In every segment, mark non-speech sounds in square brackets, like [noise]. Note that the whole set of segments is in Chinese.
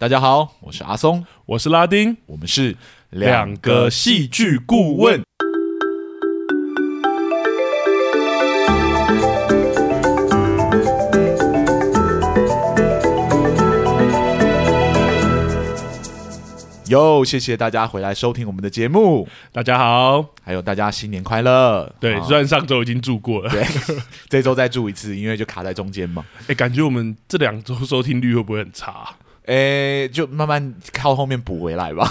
大家好，我是阿松，我是拉丁，我们是两个戏剧顾问。哟，谢谢大家回来收听我们的节目。大家好，还有大家新年快乐。对，虽然上周已经住过了，对，[laughs] 这周再住一次，因为就卡在中间嘛。哎，[laughs] 感觉我们这两周收听率会不会很差？哎，就慢慢靠后面补回来吧。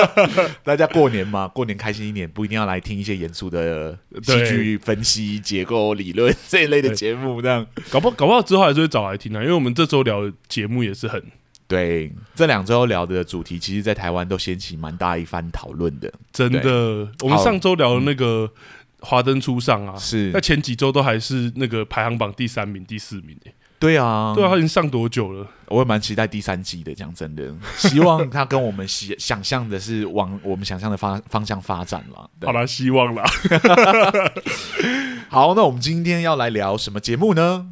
[laughs] 大家过年嘛，过年开心一点，不一定要来听一些严肃的戏剧分析、结构理论这一类的节目。这样搞不好搞不好之后还是会找来听的，因为我们这周聊的节目也是很对。这两周聊的主题，其实，在台湾都掀起蛮大一番讨论的。真的，我们上周聊的那个《华灯初上》啊，是那前几周都还是那个排行榜第三名、第四名诶。对啊，对啊，他已经上多久了？我也蛮期待第三季的，讲真的，[laughs] 希望他跟我们想想象的是往我们想象的方方向发展了。好啦，希望啦。[laughs] 好，那我们今天要来聊什么节目呢？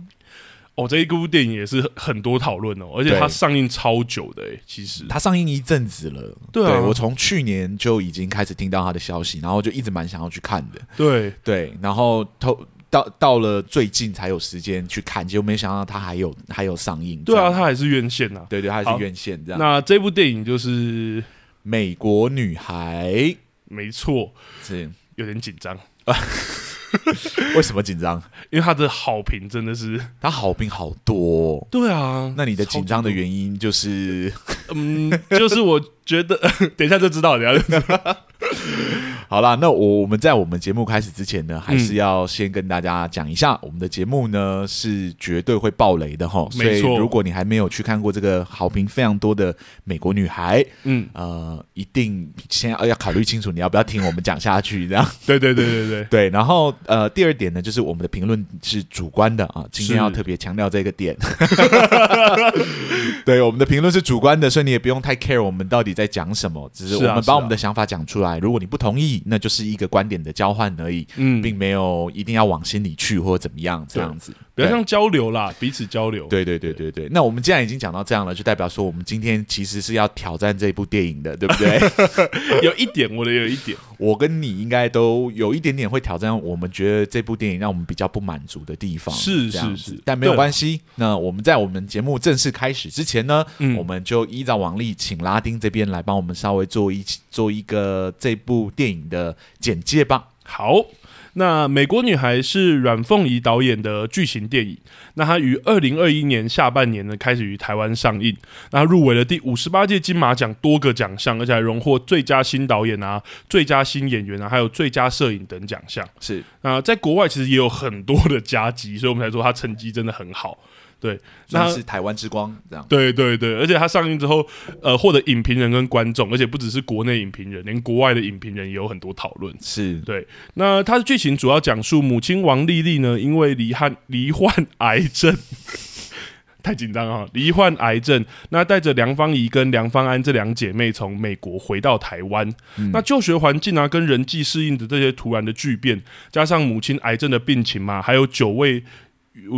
哦，这一部电影也是很多讨论哦，而且它上映超久的诶，其实它上映一阵子了。对啊，对，我从去年就已经开始听到它的消息，然后就一直蛮想要去看的。对对，然后偷。到到了最近才有时间去看，结果没想到它还有还有上映。对啊，它还是院线呐、啊。对对，它还是院线这样。那这部电影就是《美国女孩》，没错，是有点紧张。[laughs] 为什么紧张？因为他的好评真的是，他好评好多。对啊，那你的紧张的原因就是，[laughs] 嗯，就是我觉得，[laughs] 等一下就知道，等一下就知道。[laughs] 好啦，那我我们在我们节目开始之前呢，还是要先跟大家讲一下，嗯、我们的节目呢是绝对会爆雷的哈。没错，所以如果你还没有去看过这个好评非常多的美国女孩，嗯呃，一定先要要考虑清楚你要不要听我们讲下去，这样。[laughs] 对对对对对 [laughs] 对。然后呃，第二点呢，就是我们的评论是主观的啊，今天要特别强调这个点。对，我们的评论是主观的，所以你也不用太 care 我们到底在讲什么，只是我们把我们的想法讲出来。如果你不同意，那就是一个观点的交换而已，嗯，并没有一定要往心里去或者怎么样这样子，比较像交流啦，彼此交流。对对对对对。那我们既然已经讲到这样了，就代表说我们今天其实是要挑战这部电影的，对不对？有一点，我的有一点，我跟你应该都有一点点会挑战。我们觉得这部电影让我们比较不满足的地方，是是是，但没有关系。那我们在我们节目正式开始之前呢，嗯，我们就依照往例，请拉丁这边来帮我们稍微做一做一个这部电影的简介吧。好，那《美国女孩》是阮凤仪导演的剧情电影。那她于二零二一年下半年呢，开始于台湾上映。那入围了第五十八届金马奖多个奖项，而且还荣获最佳新导演啊、最佳新演员啊，还有最佳摄影等奖项。是，那在国外其实也有很多的佳绩，所以我们才说她成绩真的很好。对，那是台湾之光这样。对对对，而且它上映之后，呃，获得影评人跟观众，而且不只是国内影评人，连国外的影评人也有很多讨论。是对。那它的剧情主要讲述母亲王丽丽呢，因为罹患罹患癌症，[laughs] 太紧张啊！罹患癌症，那带着梁芳怡跟梁芳安这两姐妹从美国回到台湾。嗯、那就学环境啊，跟人际适应的这些突然的巨变，加上母亲癌症的病情嘛，还有久未。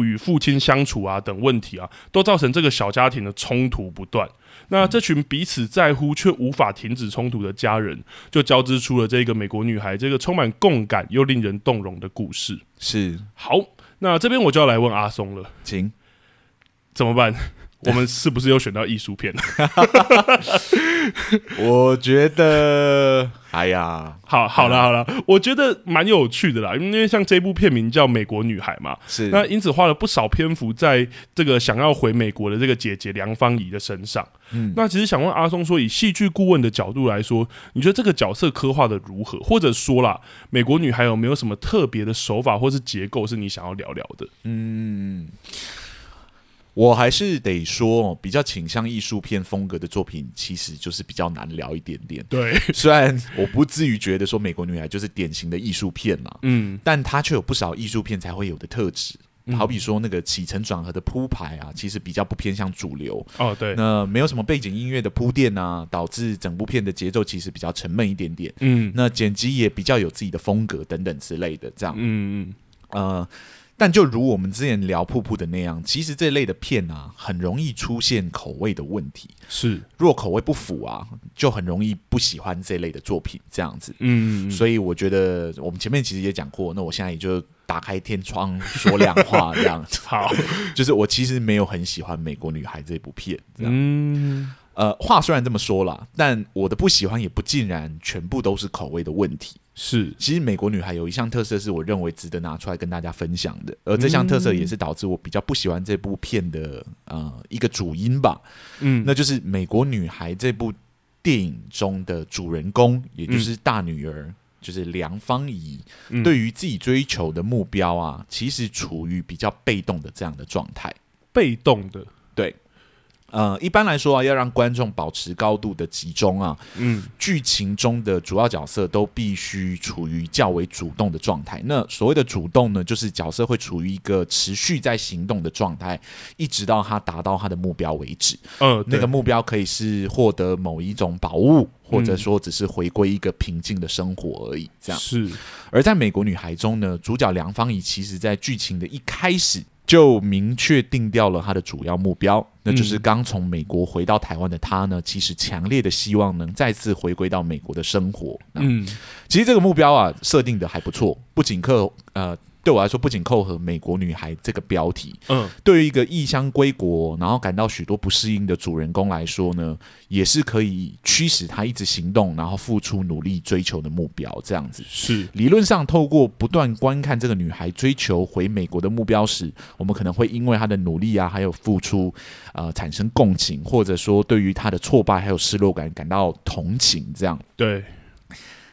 与父亲相处啊等问题啊，都造成这个小家庭的冲突不断。那这群彼此在乎却无法停止冲突的家人，就交织出了这个美国女孩这个充满共感又令人动容的故事。是。好，那这边我就要来问阿松了，请怎么办？[laughs] 我们是不是又选到艺术片了？[laughs] 我觉得，哎呀，好，好了，好了，我觉得蛮有趣的啦。因为像这部片名叫《美国女孩》嘛，是那因此花了不少篇幅在这个想要回美国的这个姐姐梁芳怡的身上。嗯，那其实想问阿松说，以戏剧顾问的角度来说，你觉得这个角色刻画的如何？或者说啦，《美国女孩》有没有什么特别的手法或是结构是你想要聊聊的？嗯。我还是得说，比较倾向艺术片风格的作品，其实就是比较难聊一点点。对，虽然我不至于觉得说《美国女孩》就是典型的艺术片嘛，[laughs] 嗯，但它却有不少艺术片才会有的特质。嗯、好比说那个起承转合的铺排啊，其实比较不偏向主流。哦，对，那没有什么背景音乐的铺垫啊，导致整部片的节奏其实比较沉闷一点点。嗯，那剪辑也比较有自己的风格等等之类的，这样。嗯嗯，呃。但就如我们之前聊瀑布的那样，其实这类的片啊，很容易出现口味的问题。是，若口味不符啊，就很容易不喜欢这类的作品。这样子，嗯，嗯，嗯，所以我觉得我们前面其实也讲过，那我现在也就打开天窗说亮话，这样子。[laughs] 好，就是我其实没有很喜欢《美国女孩》这部片。这样，嗯。呃，话虽然这么说啦，但我的不喜欢也不尽然全部都是口味的问题。是，其实《美国女孩》有一项特色是我认为值得拿出来跟大家分享的，而这项特色也是导致我比较不喜欢这部片的呃一个主因吧。嗯，那就是《美国女孩》这部电影中的主人公，也就是大女儿，嗯、就是梁芳怡，嗯、对于自己追求的目标啊，其实处于比较被动的这样的状态。被动的，对。呃，一般来说啊，要让观众保持高度的集中啊，嗯，剧情中的主要角色都必须处于较为主动的状态。那所谓的主动呢，就是角色会处于一个持续在行动的状态，一直到他达到他的目标为止。嗯、呃，那个目标可以是获得某一种宝物，或者说只是回归一个平静的生活而已。这样是。而在美国女孩中呢，主角梁芳怡其实在剧情的一开始。就明确定掉了他的主要目标，那就是刚从美国回到台湾的他呢，其实强烈的希望能再次回归到美国的生活。嗯，其实这个目标啊，设定的还不错，不仅克呃。对我来说，不仅扣合“美国女孩”这个标题，嗯，对于一个异乡归国，然后感到许多不适应的主人公来说呢，也是可以驱使他一直行动，然后付出努力追求的目标。这样子是理论上，透过不断观看这个女孩追求回美国的目标时，我们可能会因为她的努力啊，还有付出，呃，产生共情，或者说对于她的挫败还有失落感感到同情。这样对。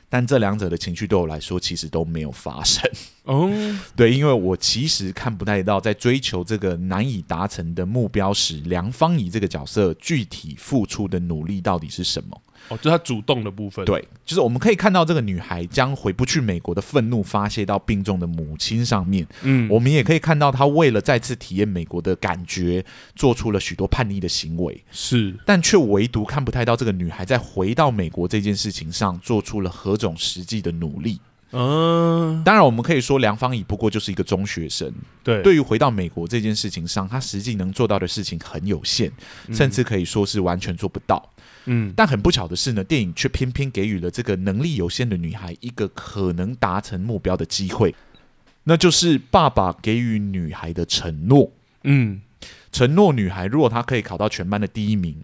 但这两者的情绪对我来说，其实都没有发生。[laughs] 哦，对，因为我其实看不太到，在追求这个难以达成的目标时，梁芳怡这个角色具体付出的努力到底是什么。哦，就是他主动的部分。对，就是我们可以看到这个女孩将回不去美国的愤怒发泄到病重的母亲上面。嗯，我们也可以看到她为了再次体验美国的感觉，做出了许多叛逆的行为。是，但却唯独看不太到这个女孩在回到美国这件事情上做出了何种实际的努力。嗯，当然，我们可以说梁芳仪不过就是一个中学生。对，对于回到美国这件事情上，她实际能做到的事情很有限，甚至可以说是完全做不到。嗯，但很不巧的是呢，电影却偏偏给予了这个能力有限的女孩一个可能达成目标的机会，那就是爸爸给予女孩的承诺。嗯，承诺女孩如果她可以考到全班的第一名，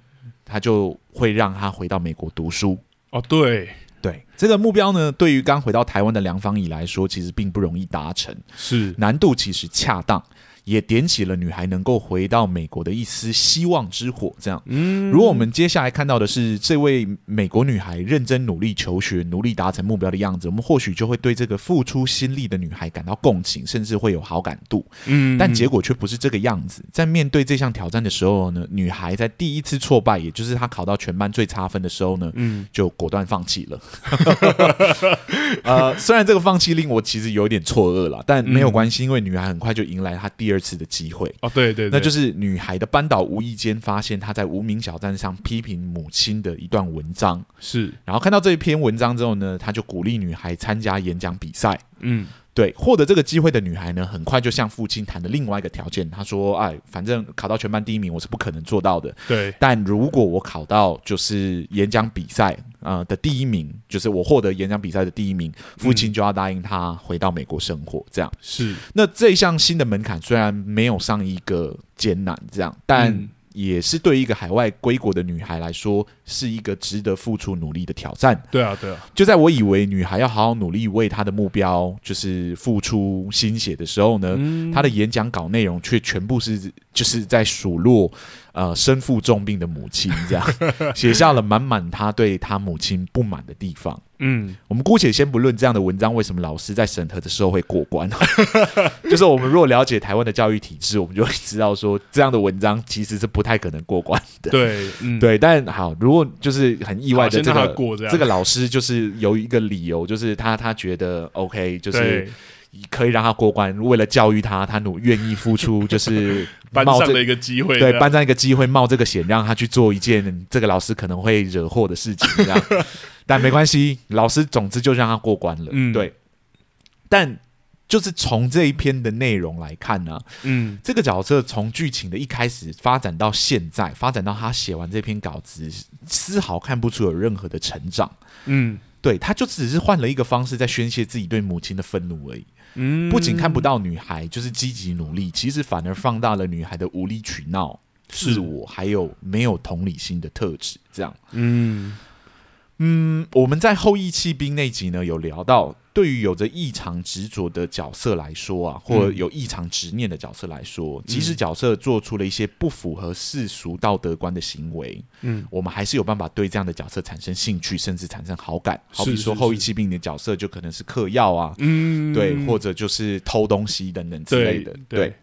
他就会让她回到美国读书。哦，对对，这个目标呢，对于刚回到台湾的梁芳怡来说，其实并不容易达成，是难度其实恰当。也点起了女孩能够回到美国的一丝希望之火。这样，嗯，如果我们接下来看到的是这位美国女孩认真努力求学、努力达成目标的样子，我们或许就会对这个付出心力的女孩感到共情，甚至会有好感度。嗯，但结果却不是这个样子。在面对这项挑战的时候呢，女孩在第一次挫败，也就是她考到全班最差分的时候呢，嗯，就果断放弃了。[laughs] 呃，虽然这个放弃令我其实有点错愕了，但没有关系，因为女孩很快就迎来她第二。第二次的机会。哦，对对，对，那就是女孩的班导无意间发现她在无名小站上批评母亲的一段文章，是，然后看到这一篇文章之后呢，他就鼓励女孩参加演讲比赛，嗯。对，获得这个机会的女孩呢，很快就向父亲谈了另外一个条件。她说：“哎，反正考到全班第一名，我是不可能做到的。对，但如果我考到就是演讲比赛啊、呃、的第一名，就是我获得演讲比赛的第一名，父亲就要答应她回到美国生活。这样是。那这一项新的门槛虽然没有上一个艰难，这样，但。嗯也是对一个海外归国的女孩来说，是一个值得付出努力的挑战。对啊，对啊。就在我以为女孩要好好努力为她的目标就是付出心血的时候呢，嗯、她的演讲稿内容却全部是就是在数落呃身负重病的母亲，这样 [laughs] 写下了满满她对她母亲不满的地方。嗯，我们姑且先不论这样的文章为什么老师在审核的时候会过关，[laughs] 就是我们若了解台湾的教育体制，我们就会知道说这样的文章其实是不太可能过关的。对，[laughs] 嗯、对。但好，如果就是很意外的这个这，这个老师就是有一个理由，就是他他觉得 OK，就是可以让他过关。为了教育他，他努愿意付出，就是 [laughs] 班上的一个机会，对，班上一个机会冒这个险，让他去做一件这个老师可能会惹祸的事情，这样。但没关系，[laughs] 老师总之就让他过关了。嗯，对。但就是从这一篇的内容来看呢、啊，嗯，这个角色从剧情的一开始发展到现在，发展到他写完这篇稿子，丝毫看不出有任何的成长。嗯，对，他就只是换了一个方式在宣泄自己对母亲的愤怒而已。嗯，不仅看不到女孩就是积极努力，其实反而放大了女孩的无理取闹、自我还有没有同理心的特质。这样，嗯嗯，我们在后羿弃兵那集呢有聊到。对于有着异常执着的角色来说啊，或有异常执念的角色来说，嗯、即使角色做出了一些不符合世俗道德观的行为，嗯，我们还是有办法对这样的角色产生兴趣，甚至产生好感。好比说后遗期病的角色就可能是嗑药啊，嗯，对，或者就是偷东西等等之类的，对。对，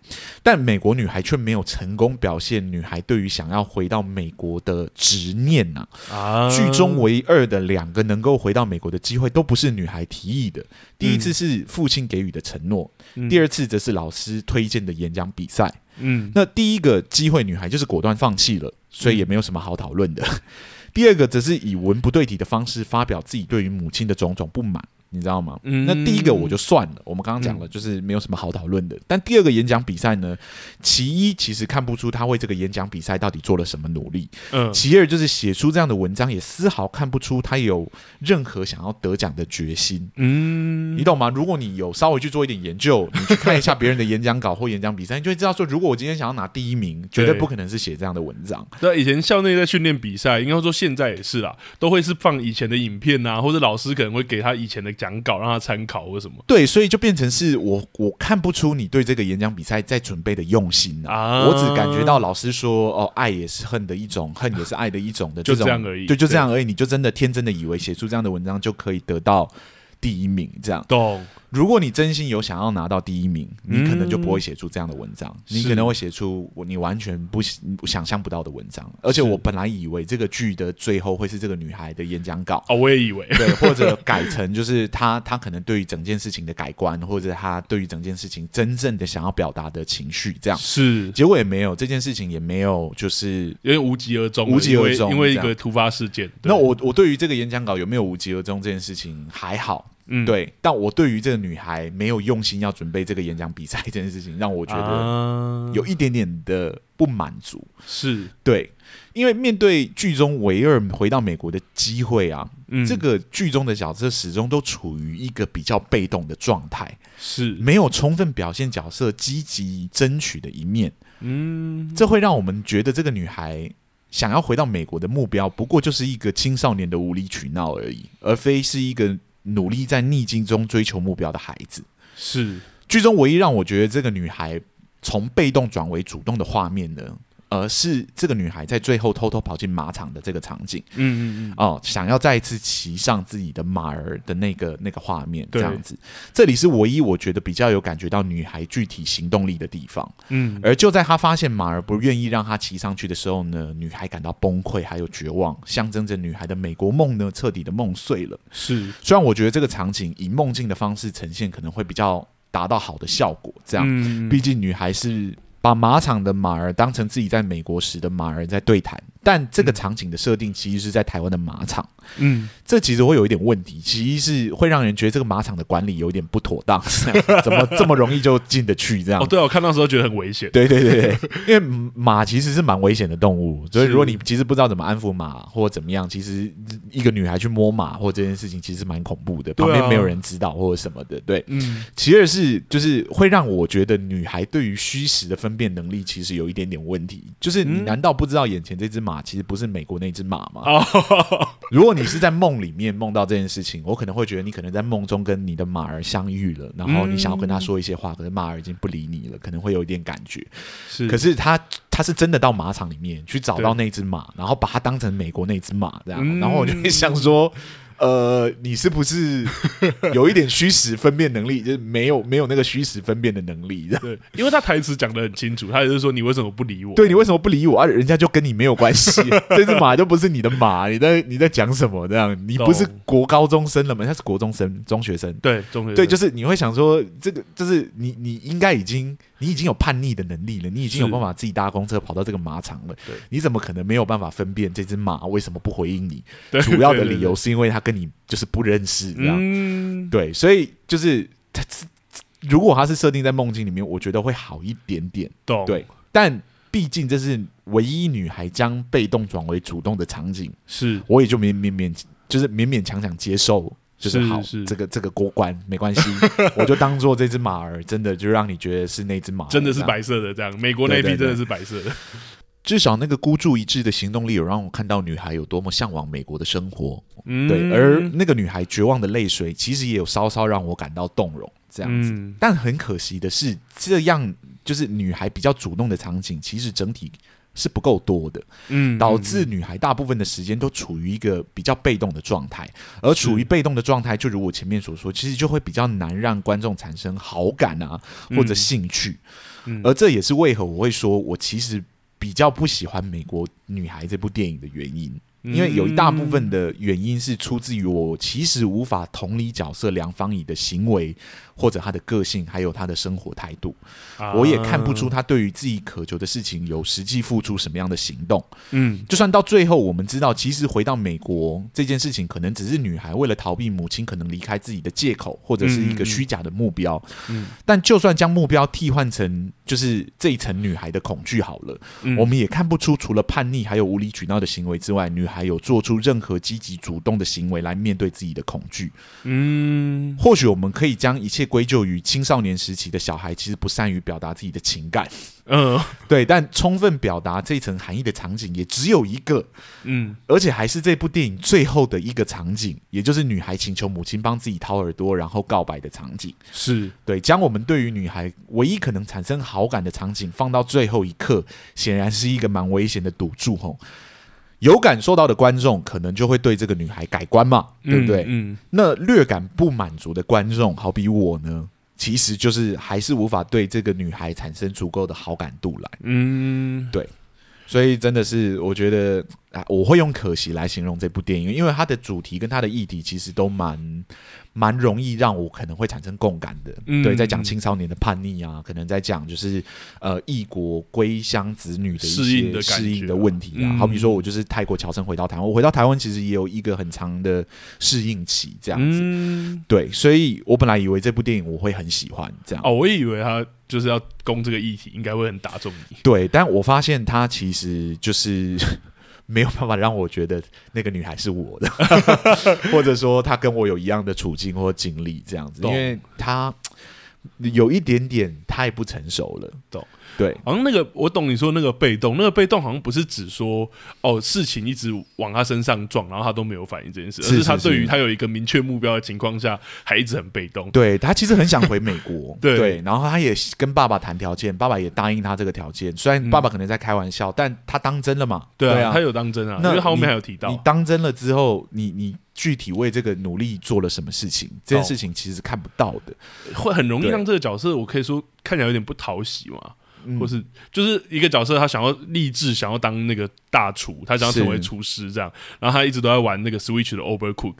但美国女孩却没有成功表现女孩对于想要回到美国的执念呐、啊。啊，剧中唯二的两个能够回到美国的机会，都不是女孩提议的。第一次是父亲给予的承诺，嗯、第二次则是老师推荐的演讲比赛。嗯，那第一个机会，女孩就是果断放弃了，所以也没有什么好讨论的。嗯、[laughs] 第二个则是以文不对题的方式发表自己对于母亲的种种不满。你知道吗？嗯，那第一个我就算了，我们刚刚讲了，就是没有什么好讨论的。嗯、但第二个演讲比赛呢，其一其实看不出他为这个演讲比赛到底做了什么努力，嗯，其二就是写出这样的文章也丝毫看不出他有任何想要得奖的决心，嗯，你懂吗？如果你有稍微去做一点研究，你去看一下别人的演讲稿或演讲比赛，你就会知道说，如果我今天想要拿第一名，绝对不可能是写这样的文章。那，以前校内在训练比赛，应该说现在也是啦，都会是放以前的影片啊，或者老师可能会给他以前的。讲稿让他参考或什么？对，所以就变成是我我看不出你对这个演讲比赛在准备的用心啊，啊我只感觉到老师说哦，爱也是恨的一种，恨也是爱的一种的这种，就这样而已。对，就这样而已。你就真的天真的以为写出这样的文章就可以得到第一名，这样懂。如果你真心有想要拿到第一名，你可能就不会写出这样的文章，嗯、你可能会写出你完全不想象不到的文章。而且我本来以为这个剧的最后会是这个女孩的演讲稿哦，我也以为对，或者改成就是她 [laughs] 她可能对于整件事情的改观，或者她对于整件事情真正的想要表达的情绪，这样是结果也没有，这件事情也没有，就是因为无疾而终，无疾而终，因为一个突发事件。那我我对于这个演讲稿有没有无疾而终这件事情还好。嗯，对，但我对于这个女孩没有用心要准备这个演讲比赛这件事情，让我觉得有一点点的不满足。是对，因为面对剧中唯二回到美国的机会啊，嗯、这个剧中的角色始终都处于一个比较被动的状态，是没有充分表现角色积极争取的一面。嗯，这会让我们觉得这个女孩想要回到美国的目标，不过就是一个青少年的无理取闹而已，而非是一个。努力在逆境中追求目标的孩子，是剧中唯一让我觉得这个女孩从被动转为主动的画面呢。而是这个女孩在最后偷偷跑进马场的这个场景，嗯嗯嗯，哦，想要再一次骑上自己的马儿的那个那个画面，这样子，这里是唯一我觉得比较有感觉到女孩具体行动力的地方，嗯，而就在她发现马儿不愿意让她骑上去的时候呢，女孩感到崩溃还有绝望，象征着女孩的美国梦呢彻底的梦碎了。是，虽然我觉得这个场景以梦境的方式呈现可能会比较达到好的效果，这样，嗯，毕竟女孩是。把马场的马儿当成自己在美国时的马儿在对谈，但这个场景的设定其实是在台湾的马场。嗯，这其实会有一点问题，其实是会让人觉得这个马场的管理有一点不妥当，[laughs] 怎么这么容易就进得去这样？哦，对，我看到时候觉得很危险。对对对对，[laughs] 因为马其实是蛮危险的动物，所以如果你其实不知道怎么安抚马或怎么样，其实一个女孩去摸马或这件事情其实蛮恐怖的，旁边没有人知道或者什么的。对，嗯。其二是就是会让我觉得女孩对于虚实的分辨能力其实有一点点问题，就是你难道不知道眼前这只马其实不是美国那只马嘛？哦，[laughs] 如果你是在梦里面梦到这件事情，我可能会觉得你可能在梦中跟你的马儿相遇了，然后你想要跟他说一些话，可是马儿已经不理你了，可能会有一点感觉。是，可是他他是真的到马场里面去找到那只马，然后把它当成美国那只马这样，然后我就会想说。呃，你是不是 [laughs] 有一点虚实分辨能力？就是没有没有那个虚实分辨的能力？对，因为他台词讲的很清楚，他也是说你为什么不理我？对，你为什么不理我？啊，人家就跟你没有关系，[laughs] 这只马就不是你的马，你在你在讲什么？这样，你不是国高中生了吗？他是国中生，中学生。对，中学生。对，就是你会想说，这个就是你你应该已经你已经有叛逆的能力了，你已经有办法自己搭公车跑到这个马场了。对，你怎么可能没有办法分辨这只马为什么不回应你？对主要的理由是因为他跟你。就是不认识，这样，嗯、对，所以就是他如果他是设定在梦境里面，我觉得会好一点点。懂对，但毕竟这是唯一女孩将被动转为主动的场景，是我也就勉勉勉，就是勉勉强强接受。就是好，是是这个这个过关没关系，[laughs] 我就当做这只马儿真的就让你觉得是那只马，真的是白色的这样。美国那匹真的是白色的，对对对，至少那个孤注一掷的行动力有让我看到女孩有多么向往美国的生活。嗯，对，而那个女孩绝望的泪水其实也有稍稍让我感到动容，这样子。嗯，但很可惜的是，这样就是女孩比较主动的场景，其实整体。是不够多的，嗯，导致女孩大部分的时间都处于一个比较被动的状态，而处于被动的状态，就如我前面所说，其实就会比较难让观众产生好感啊，或者兴趣，嗯，而这也是为何我会说我其实比较不喜欢《美国女孩》这部电影的原因。因为有一大部分的原因是出自于我其实无法同理角色梁芳怡的行为，或者他的个性，还有他的生活态度，我也看不出他对于自己渴求的事情有实际付出什么样的行动。嗯，就算到最后我们知道，其实回到美国这件事情，可能只是女孩为了逃避母亲可能离开自己的借口，或者是一个虚假的目标。嗯，但就算将目标替换成就是这一层女孩的恐惧好了，我们也看不出除了叛逆还有无理取闹的行为之外，女。孩有做出任何积极主动的行为来面对自己的恐惧。嗯，或许我们可以将一切归咎于青少年时期的小孩其实不善于表达自己的情感。嗯，对，但充分表达这一层含义的场景也只有一个。嗯，而且还是这部电影最后的一个场景，也就是女孩请求母亲帮自己掏耳朵，然后告白的场景。是对，将我们对于女孩唯一可能产生好感的场景放到最后一刻，显然是一个蛮危险的赌注吼。有感受到的观众可能就会对这个女孩改观嘛，对不对？嗯，嗯，那略感不满足的观众，好比我呢，其实就是还是无法对这个女孩产生足够的好感度来。嗯，对，所以真的是我觉得啊，我会用可惜来形容这部电影，因为它的主题跟它的议题其实都蛮。蛮容易让我可能会产生共感的，嗯、对，在讲青少年的叛逆啊，可能在讲就是呃异国归乡子女的一些适应的问题啊，嗯、好比说我就是泰国侨生回到台湾，我回到台湾其实也有一个很长的适应期，这样子，嗯、对，所以我本来以为这部电影我会很喜欢这样，哦，我也以为他就是要攻这个议题，应该会很打中你，对，但我发现他其实就是。没有办法让我觉得那个女孩是我的，[laughs] 或者说她跟我有一样的处境或经历这样子，因为她有一点点太不成熟了，懂。对，好像那个我懂你说那个被动，那个被动好像不是指说哦事情一直往他身上撞，然后他都没有反应这件事，而是他对于他有一个明确目标的情况下，还一直很被动。对，他其实很想回美国，[laughs] 对，对，然后他也跟爸爸谈条件，爸爸也答应他这个条件，虽然爸爸可能在开玩笑，嗯、但他当真了嘛？对啊，对啊，他有当真啊，那因为后面还有提到，你当真了之后，你你具体为这个努力做了什么事情？这件事情其实是看不到的，会很容易让这个角色，我可以说看起来有点不讨喜嘛。或是就是一个角色，他想要立志，想要当那个大厨，他想要成为厨师这样，然后他一直都在玩那个 Switch 的 Overcook，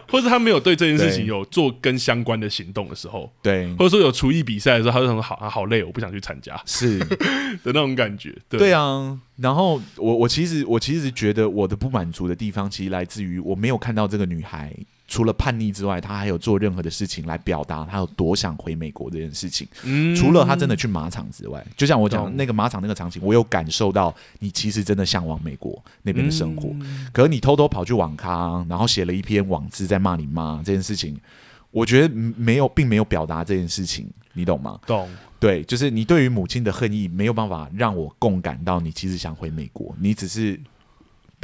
[laughs] 或是他没有对这件事情有做跟相关的行动的时候，对，或者说有厨艺比赛的时候，他就说好，好累，我不想去参加，是 [laughs] 的那种感觉，对，对啊。然后我我其实我其实觉得我的不满足的地方，其实来自于我没有看到这个女孩。除了叛逆之外，他还有做任何的事情来表达他有多想回美国这件事情。嗯，除了他真的去马场之外，就像我讲的那个马场那个场景，我有感受到你其实真的向往美国那边的生活。嗯，可是你偷偷跑去网咖，然后写了一篇网志在骂你妈这件事情，我觉得没有，并没有表达这件事情，你懂吗？懂。对，就是你对于母亲的恨意没有办法让我共感到你其实想回美国，你只是。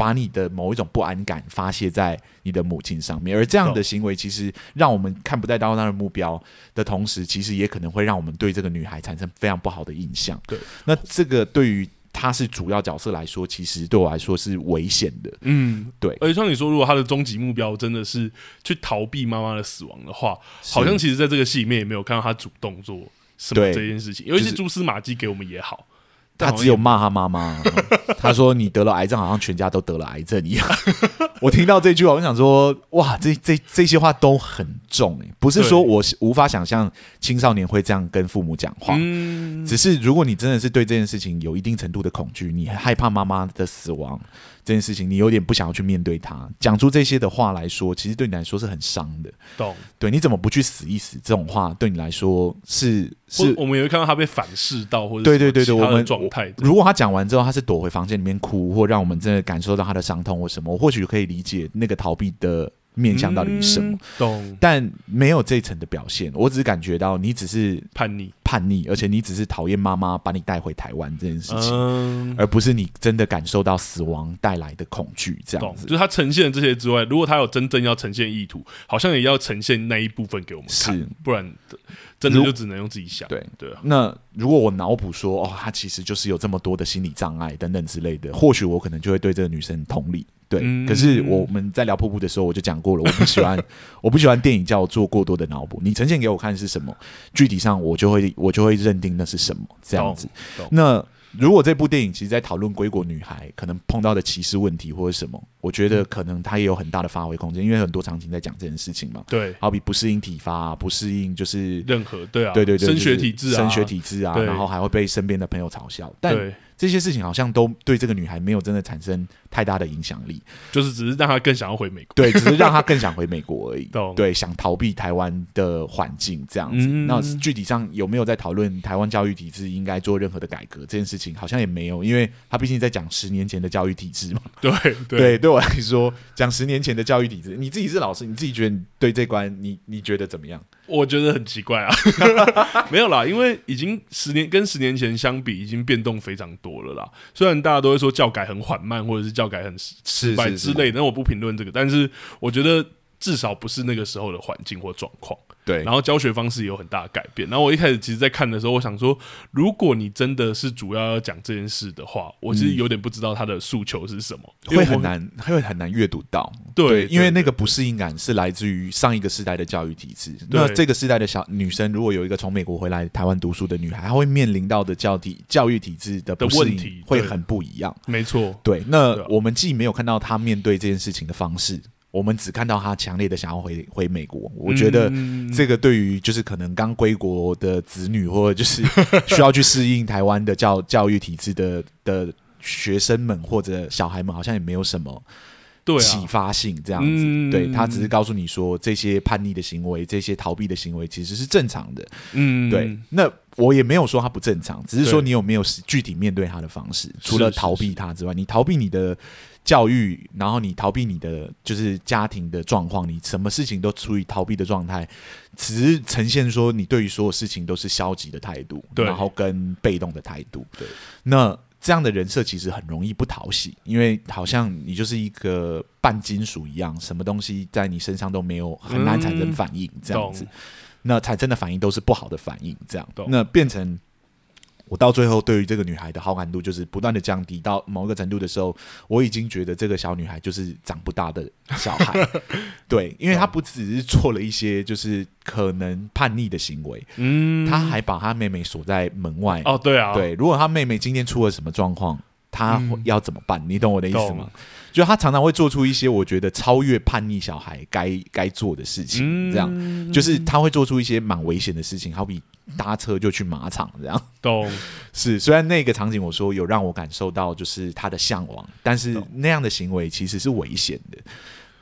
把你的某一种不安感发泄在你的母亲上面，而这样的行为其实让我们看不到他的目标的同时，其实也可能会让我们对这个女孩产生非常不好的印象。对，那这个对于她是主要角色来说，其实对我来说是危险的。嗯，对。而且像你说，如果她的终极目标真的是去逃避妈妈的死亡的话，好像其实在这个戏里面也没有看到她主动做什么这件事情，尤其是蛛丝马迹给我们也好。他只有骂他妈妈，[laughs] 他说你得了癌症，好像全家都得了癌症一样。[laughs] 我听到这句话，我想说，哇，这这这些话都很重诶，不是说我无法想象青少年会这样跟父母讲话，只是如果你真的是对这件事情有一定程度的恐惧，你害怕妈妈的死亡，这件事情，你有点不想要去面对他，讲出这些的话来说，其实对你来说是很伤的。懂？对，你怎么不去死一死？这种话对你来说是是，我们也会看到他被反噬到，或者对对对对，我们状态。如果他讲完之后，他是躲回房间里面哭，或让我们真的感受到他的伤痛或什么，我或许可以理解那个逃避的。面向到底是什么？嗯、懂，但没有这一层的表现，我只是感觉到你只是叛逆，叛逆，而且你只是讨厌妈妈把你带回台湾这件事情，嗯，而不是你真的感受到死亡带来的恐惧。这样子，就是他呈现这些之外，如果他有真正要呈现意图，好像也要呈现那一部分给我们看，是不然真的就只能用自己想。对对啊，那如果我脑补说，哦，他其实就是有这么多的心理障碍等等之类的，或许我可能就会对这个女生同理。对，嗯、可是我们在聊瀑布的时候，我就讲过了，我不喜欢，[laughs] 我不喜欢电影叫我做过多的脑补。你呈现给我看是什么，具体上我就会我就会认定那是什么这样子。那。如果这部电影其实在讨论归国女孩可能碰到的歧视问题或者什么，我觉得可能它也有很大的发挥空间，因为很多场景在讲这件事情嘛。对，好比不适应体罚啊，不适应就是任何对啊，对对对，升学体制啊，升学体制啊，然后还会被身边的朋友嘲笑。但。这些事情好像都对这个女孩没有真的产生太大的影响力，就是只是让他更想要回美国，对，只是让他 [laughs] 更想回美国而已。对，想逃避台湾的环境这样子。嗯、那具体上有没有在讨论台湾教育体制应该做任何的改革这件事情？好像也没有，因为他毕竟在讲十年前的教育体制嘛。对 [laughs] 对，对，对我来说，讲十年前的教育体制，你自己是老师，你自己觉得对这关你你觉得怎么样？我觉得很奇怪啊，[laughs] 没有啦，因为已经十年跟十年前相比，已经变动非常多了啦。虽然大家都会说教改很缓慢，或者是教改很失败之类的，那我不评论这个。但是我觉得。至少不是那个时候的环境或状况，对。然后教学方式也有很大的改变。然后我一开始其实，在看的时候，我想说，如果你真的是主要要讲这件事的话，我其实有点不知道他的诉求是什么，嗯、会很难，会很难阅读到。对，对，因为那个不适应感是来自于上一个时代的教育体制。那这个时代的小女生，如果有一个从美国回来台湾读书的女孩，她会面临到的教体教育体制的不适应问题会很不一样。没错，对。那我们既没有看到她面对这件事情的方式。我们只看到他强烈的想要回回美国，我觉得这个对于就是可能刚归国的子女，或者就是 [laughs] 需要去适应台湾的教教育体制的的学生们或者小孩们，好像也没有什么启发性这样子。对，他只是告诉你说，这些叛逆的行为、这些逃避的行为其实是正常的。嗯，对。那我也没有说他不正常，只是说你有没有具体面对他的方式，除了逃避他之外，你逃避你的。教育，然后你逃避你的就是家庭的状况，你什么事情都处于逃避的状态，只是呈现说你对于所有事情都是消极的态度，然后跟被动的态度。对，那这样的人设其实很容易不讨喜，因为好像你就是一个半金属一样，什么东西在你身上都没有，很难产生反应，这样子。那产生的反应都是不好的反应，这样，那变成。我到最后对于这个女孩的好感度就是不断的降低，到某一个程度的时候，我已经觉得这个小女孩就是长不大的小孩，[laughs] 对，因为她不只是做了一些就是可能叛逆的行为，嗯，她还把她妹妹锁在门外。哦，对啊，对，如果她妹妹今天出了什么状况，她要怎么办？你懂我的意思吗？就她常常会做出一些我觉得超越叛逆小孩该该做的事情，这样，就是她会做出一些蛮危险的事情，好比。搭车就去马场，这样懂 [laughs] 是。虽然那个场景我说有让我感受到就是他的向往，但是那样的行为其实是危险的。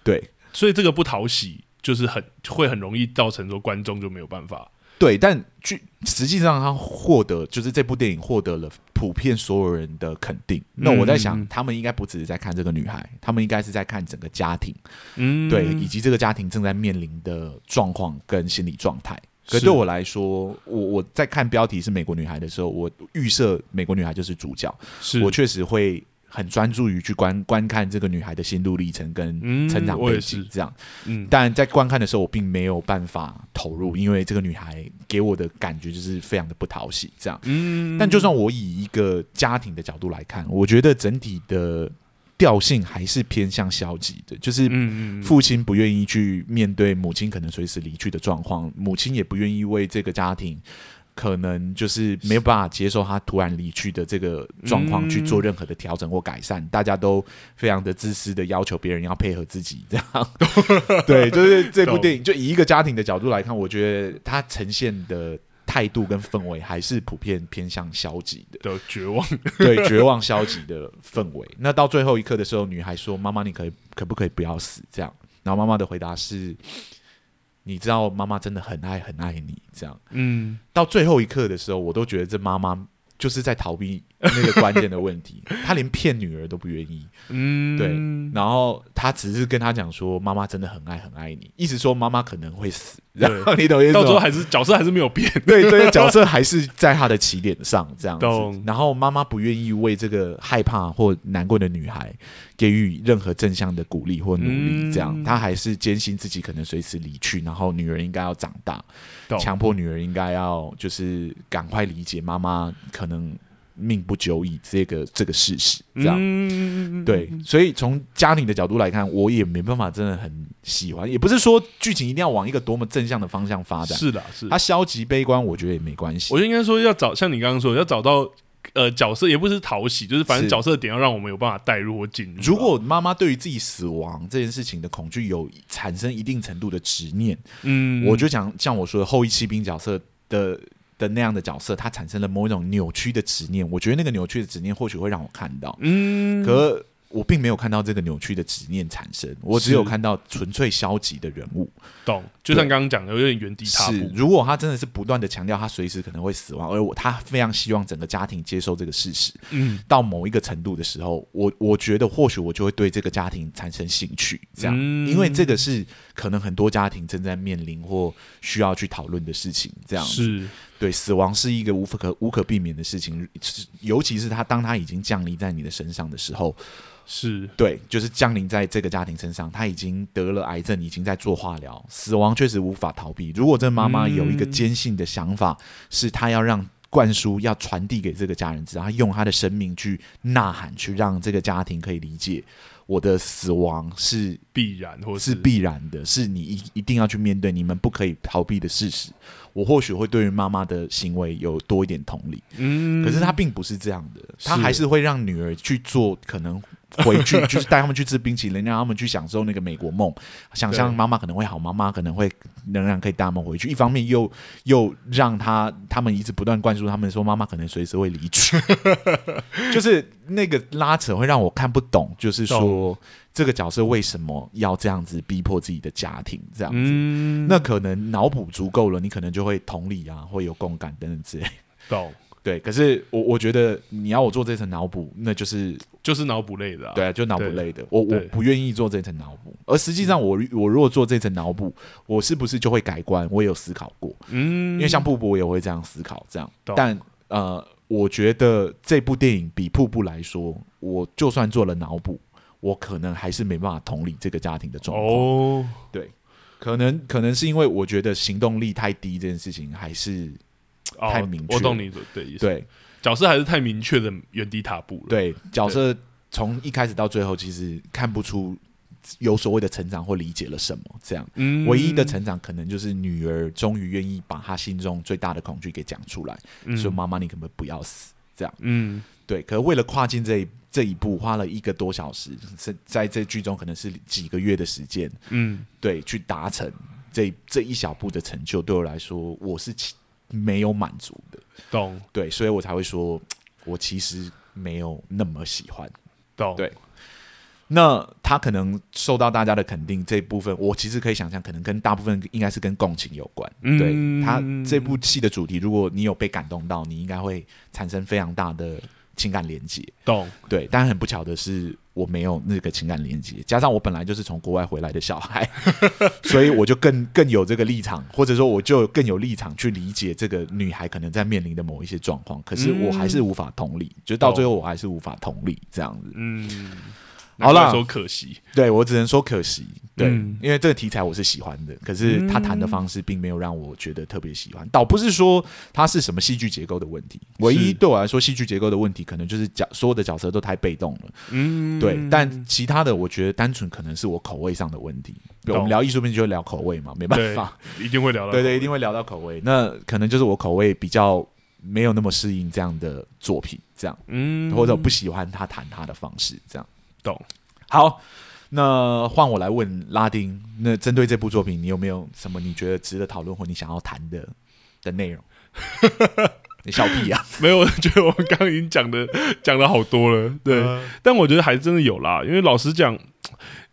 对，所以这个不讨喜，就是很会很容易造成说观众就没有办法。对，但据实际上他获得就是这部电影获得了普遍所有人的肯定。那我在想，他们应该不只是在看这个女孩，他们应该是在看整个家庭，嗯，对，以及这个家庭正在面临的状况跟心理状态。可对我来说，我我在看标题是美国女孩的时候，我预设美国女孩就是主角，是我确实会很专注于去观观看这个女孩的心路历程跟成长背景这样。嗯，但在观看的时候，我并没有办法投入，因为这个女孩给我的感觉就是非常的不讨喜这样。嗯，但就算我以一个家庭的角度来看，我觉得整体的。调性还是偏向消极的，就是父亲不愿意去面对母亲可能随时离去的状况，母亲也不愿意为这个家庭可能就是没有办法接受他突然离去的这个状况去做任何的调整或改善。大家都非常的自私的要求别人要配合自己，这样 [laughs] 对，就是这部电影就以一个家庭的角度来看，我觉得它呈现的。态度跟氛围还是普遍偏向消极的，的绝望，[laughs] 对，绝望消极的氛围。那到最后一刻的时候，女孩说：“妈妈，你可以可不可以不要死？”这样，然后妈妈的回答是：“你知道，妈妈真的很爱很爱你。”这样，嗯，到最后一刻的时候，我都觉得这妈妈。就是在逃避 [laughs] 那个关键的问题，他连骗女儿都不愿意，嗯，对，然后他只是跟他讲说，妈妈真的很爱很爱你，意思说妈妈可能会死，然后你懂意思？到最后还是角色还是没有变，对对，角色还是在他的起点上这样子，然后妈妈不愿意为这个害怕或难过的女孩给予任何正向的鼓励或努力，这样，他还是坚信自己可能随时离去，然后女儿应该要长大。强迫女儿应该要就是赶快理解妈妈可能命不久矣这个这个事实，这样、嗯、对，所以从家庭的角度来看，我也没办法真的很喜欢，也不是说剧情一定要往一个多么正向的方向发展，是的，是的，他消极悲观，我觉得也没关系。我就应该说要找像你刚刚说的要找到。呃，角色也不是讨喜，就是反正角色的点要让我们有办法带入或进入。如果妈妈对于自己死亡这件事情的恐惧有产生一定程度的执念，嗯，我就讲像我说的后翼弃兵角色的的那样的角色，他产生了某一种扭曲的执念，我觉得那个扭曲的执念或许会让我看到，嗯，可。我并没有看到这个扭曲的执念产生，我只有看到纯粹消极的人物。懂，就像刚刚讲的，有点原地踏步。是，如果他真的是不断的强调他随时可能会死亡，而我他非常希望整个家庭接受这个事实。嗯，到某一个程度的时候，我我觉得或许我就会对这个家庭产生兴趣。这样，嗯、因为这个是可能很多家庭正在面临或需要去讨论的事情。这样是对，死亡是一个无可无可避免的事情，尤其是他当他已经降临在你的身上的时候。是对，就是降临在这个家庭身上，他已经得了癌症，已经在做化疗，死亡确实无法逃避。如果这妈妈有一个坚信的想法，嗯、是她要让灌输、要传递给这个家人知道，他用他的生命去呐喊，去让这个家庭可以理解我的死亡是必然，或是，是必然的，是你一一定要去面对，你们不可以逃避的事实。我或许会对于妈妈的行为有多一点同理，嗯，可是他并不是这样的，他还是会让女儿去做可能。回去 [laughs] 就是带他们去吃冰淇淋，让他们去享受那个美国梦，想象妈妈可能会好，妈妈可能会仍然可以带他们回去。一方面又又让他他们一直不断灌输他们说妈妈可能随时会离去，[laughs] 就是那个拉扯会让我看不懂，就是说这个角色为什么要这样子逼迫自己的家庭这样子？那可能脑补足够了，你可能就会同理啊，会有共感等等之类。懂。对，可是我我觉得你要我做这层脑补，那就是就是脑补类的、啊，对啊，就脑补类的。我我不愿意做这层脑补，而实际上我我如果做这层脑补，我是不是就会改观？我也有思考过，嗯，因为像瀑布，我也会这样思考，这样。但呃，我觉得这部电影比瀑布来说，我就算做了脑补，我可能还是没办法同理这个家庭的状况。哦，对，可能可能是因为我觉得行动力太低，这件事情还是。太明确，我懂你的对意思。对，角色还是太明确的原地踏步了。对，角色从一开始到最后，其实看不出有所谓的成长或理解了什么。这样，嗯，唯一的成长可能就是女儿终于愿意把她心中最大的恐惧给讲出来，嗯、说：“妈妈，你可不可以不要死？”这样，嗯，对。可是为了跨进这一这一步，花了一个多小时，在在这剧中可能是几个月的时间，嗯，对，去达成这这一小步的成就，对我来说，我是。没有满足的，懂？对，所以我才会说，[tsk] 我其实没有那么喜欢，懂？对。那他可能受到大家的肯定，这一部分我其实可以想象，可能跟大部分应该是跟共情有关。嗯、对他这部戏的主题，如果你有被感动到，你应该会产生非常大的情感连接，懂？对，但很不巧的是。我没有那个情感连接，加上我本来就是从国外回来的小孩，[laughs] 所以我就更更有这个立场，或者说我就更有立场去理解这个女孩可能在面临的某一些状况。可是我还是无法同理，嗯、就到最后我还是无法同理这样子。嗯。好了，说可惜，对，我只能说可惜，对，嗯、因为这个题材我是喜欢的，可是他谈的方式并没有让我觉得特别喜欢。倒不是说他是什么戏剧结构的问题，唯一对我来说戏剧结构的问题，可能就是角所有的角色都太被动了。嗯，对，但其他的我觉得单纯可能是我口味上的问题。懂。我们聊艺术片就会聊口味嘛，没办法，一定会聊到，对对，一定会聊到口味。那可能就是我口味比较没有那么适应这样的作品，这样，嗯，或者不喜欢他谈他的方式，这样，懂。好，那换我来问拉丁。那针对这部作品，你有没有什么你觉得值得讨论或你想要谈的的内容？[laughs] 你笑屁啊！[laughs] 没有，我觉得我们刚刚已经讲的讲了好多了。对，呃、但我觉得还是真的有啦。因为老实讲，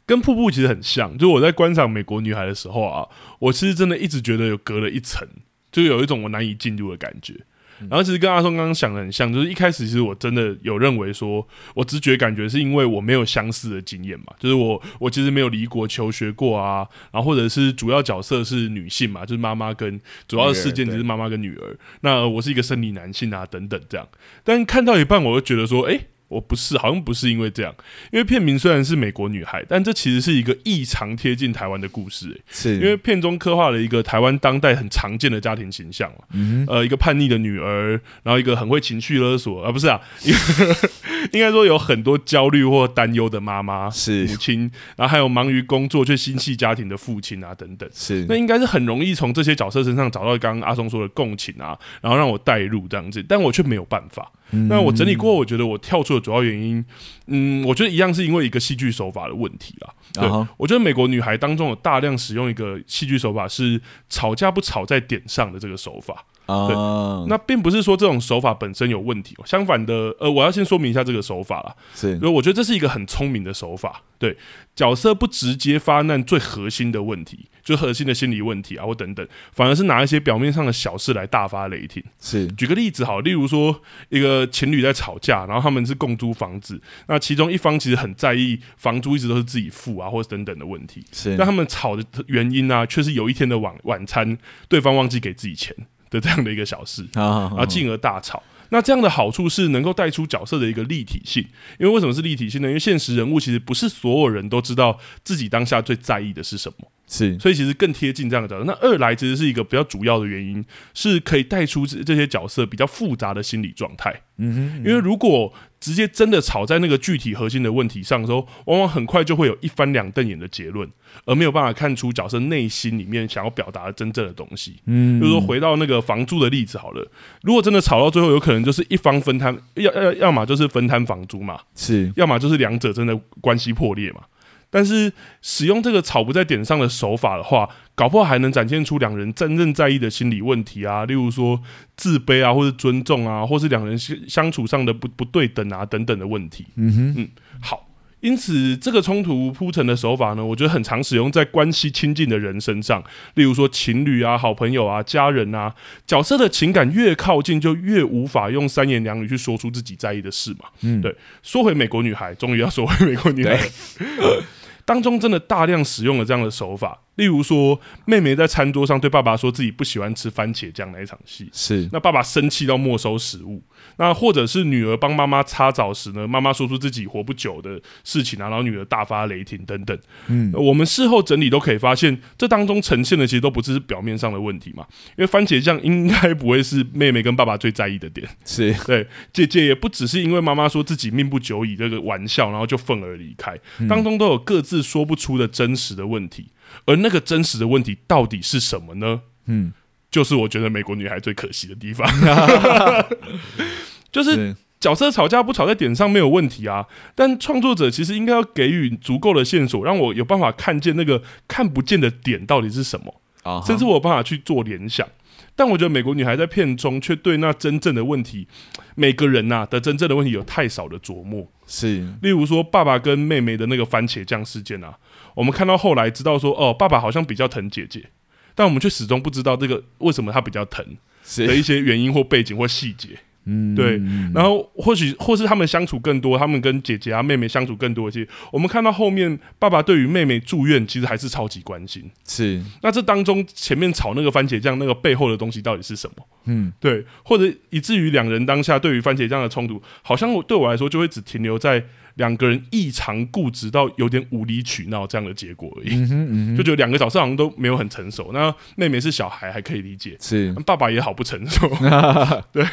跟瀑布其实很像。就是我在观赏美国女孩的时候啊，我其实真的一直觉得有隔了一层，就有一种我难以进入的感觉。然后其实跟阿松刚刚想的很像，就是一开始其实我真的有认为说，我直觉感觉是因为我没有相似的经验嘛，就是我我其实没有离国求学过啊，然后或者是主要角色是女性嘛，就是妈妈跟主要的事件就是妈妈跟女儿，那我是一个生理男性啊等等这样，但看到一半我就觉得说，哎。我不是，好像不是因为这样，因为片名虽然是美国女孩，但这其实是一个异常贴近台湾的故事，欸，是。因为片中刻画了一个台湾当代很常见的家庭形象，嗯、呃，一个叛逆的女儿，然后一个很会情绪勒索，啊、不是啊，[laughs] 应该说有很多焦虑或担忧的妈妈，是。母亲，然后还有忙于工作却心系家庭的父亲啊，等等，是。那应该是很容易从这些角色身上找到刚刚阿松说的共情啊，然后让我带入这样子，但我却没有办法。那我整理过后，我觉得我跳出的主要原因，嗯，我觉得一样是因为一个戏剧手法的问题啦。对，uh huh. 我觉得美国女孩当中有大量使用一个戏剧手法，是吵架不吵在点上的这个手法。对，那并不是说这种手法本身有问题，相反的，呃，我要先说明一下这个手法啦。是，因为我觉得这是一个很聪明的手法。对，角色不直接发难最核心的问题，就核心的心理问题啊，或等等，反而是拿一些表面上的小事来大发雷霆。是，举个例子好，例如说一个情侣在吵架，然后他们是共租房子，那其中一方其实很在意房租一直都是自己付啊，或者等等的问题。是，但他们吵的原因呢、啊，却是有一天的晚晚餐，对方忘记给自己钱。的这样的一个小事，然后进而大吵。那这样的好处是能够带出角色的一个立体性，因为为什么是立体性呢？因为现实人物其实不是所有人都知道自己当下最在意的是什么，是，所以其实更贴近这样的角色。那二来其实是一个比较主要的原因，是可以带出这些角色比较复杂的心理状态。嗯哼，嗯哼，因为如果直接真的吵在那个具体核心的问题上的时候，往往很快就会有一翻两瞪眼的结论，而没有办法看出角色内心里面想要表达的真正的东西。嗯，就是说回到那个房租的例子好了，如果真的吵到最后，有可能就是一方分摊，要要要么就是分摊房租嘛，是，要么就是两者真的关系破裂嘛。但是使用这个吵不在点上的手法的话，搞不好还能展现出两人真正在意的心理问题啊，例如说自卑啊，或是尊重啊，或是两人相相处上的不不对等啊等等的问题。嗯哼，嗯，好。因此，这个冲突铺陈的手法呢，我觉得很常使用在关系亲近的人身上，例如说情侣啊、好朋友啊、家人啊，角色的情感越靠近，就越无法用三言两语去说出自己在意的事嘛。嗯，对。说回美国女孩，终于要说回美国女孩。[laughs] 对当中真的大量使用了这样的手法，例如说，妹妹在餐桌上对爸爸说自己不喜欢吃番茄酱那一场戏，是那爸爸生气到没收食物。那或者是女儿帮妈妈擦澡时呢，妈妈说出自己活不久的事情啊，然后女儿大发雷霆等等。嗯，我们事后整理都可以发现，这当中呈现的其实都不是表面上的问题嘛，因为番茄酱应该不会是妹妹跟爸爸最在意的点。是 [laughs] 对，姐姐也不只是因为妈妈说自己命不久矣这个玩笑，然后就愤而离开，当中都有各自。说不出的真实的问题，而那个真实的问题到底是什么呢？嗯，就是我觉得美国女孩最可惜的地方，[laughs] 就是角色吵架不吵在点上没有问题啊，但创作者其实应该要给予足够的线索，让我有办法看见那个看不见的点到底是什么，uh huh. 甚至我有办法去做联想。但我觉得美国女孩在片中却对那真正的问题，每个人呐、啊、的真正的问题有太少的琢磨。是，例如说爸爸跟妹妹的那个番茄酱事件啊，我们看到后来知道说，哦，爸爸好像比较疼姐姐，但我们却始终不知道这个为什么他比较疼的一些原因或背景或细节。嗯，对，然后或许或是他们相处更多，他们跟姐姐啊、妹妹相处更多一些。我们看到后面，爸爸对于妹妹住院，其实还是超级关心。是，那这当中前面炒那个番茄酱，那个背后的东西到底是什么？嗯，对，或者以至于两人当下对于番茄酱的冲突，好像对我来说就会只停留在两个人异常固执到有点无理取闹这样的结果而已。嗯嗯，就觉得两个角色好像都没有很成熟。那妹妹是小孩还可以理解，是爸爸也好不成熟。[laughs] 对。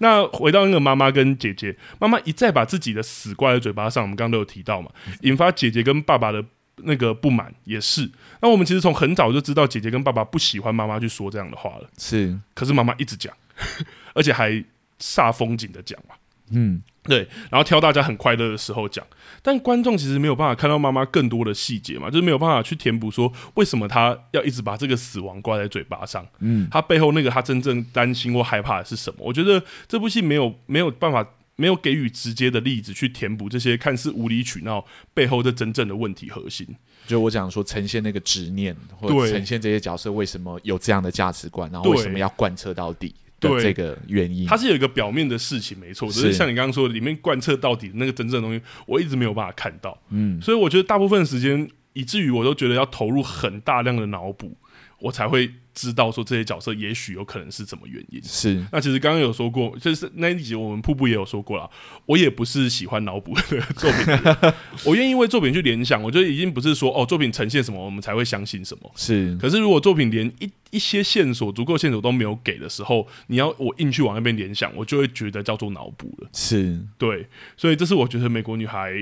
那回到那个妈妈跟姐姐，妈妈一再把自己的死挂在嘴巴上，我们刚刚都有提到嘛，引发姐姐跟爸爸的那个不满也是。那我们其实从很早就知道姐姐跟爸爸不喜欢妈妈去说这样的话了，是。可是妈妈一直讲，[laughs] 而且还煞风景的讲嘛，嗯。[laughs] 对，然后挑大家很快乐的时候讲。但观众其实没有办法看到妈妈更多的细节嘛，就是没有办法去填补说为什么他要一直把这个死亡挂在嘴巴上。嗯，他背后那个他真正担心或害怕的是什么？我觉得这部戏没有没有办法，没有给予直接的例子去填补这些看似无理取闹背后的真正的问题核心。就我讲说，呈现那个执念，或者呈现这些角色为什么有这样的价值观，然后为什么要贯彻到底。对这个原因，它是有一个表面的事情，没错。只是像你刚刚说的，里面贯彻到底的那个真正的东西，我一直没有办法看到。嗯，所以我觉得大部分时间，以至于我都觉得要投入很大量的脑补，我才会。知道说这些角色也许有可能是什么原因？是。那其实刚刚有说过，就是那一集我们瀑布也有说过了。我也不是喜欢脑补的作品，[laughs] 我愿意为作品去联想。我觉得已经不是说哦，作品呈现什么我们才会相信什么。是。可是如果作品连一一些线索、足够线索都没有给的时候，你要我硬去往那边联想，我就会觉得叫做脑补了。是。对。所以这是我觉得美国女孩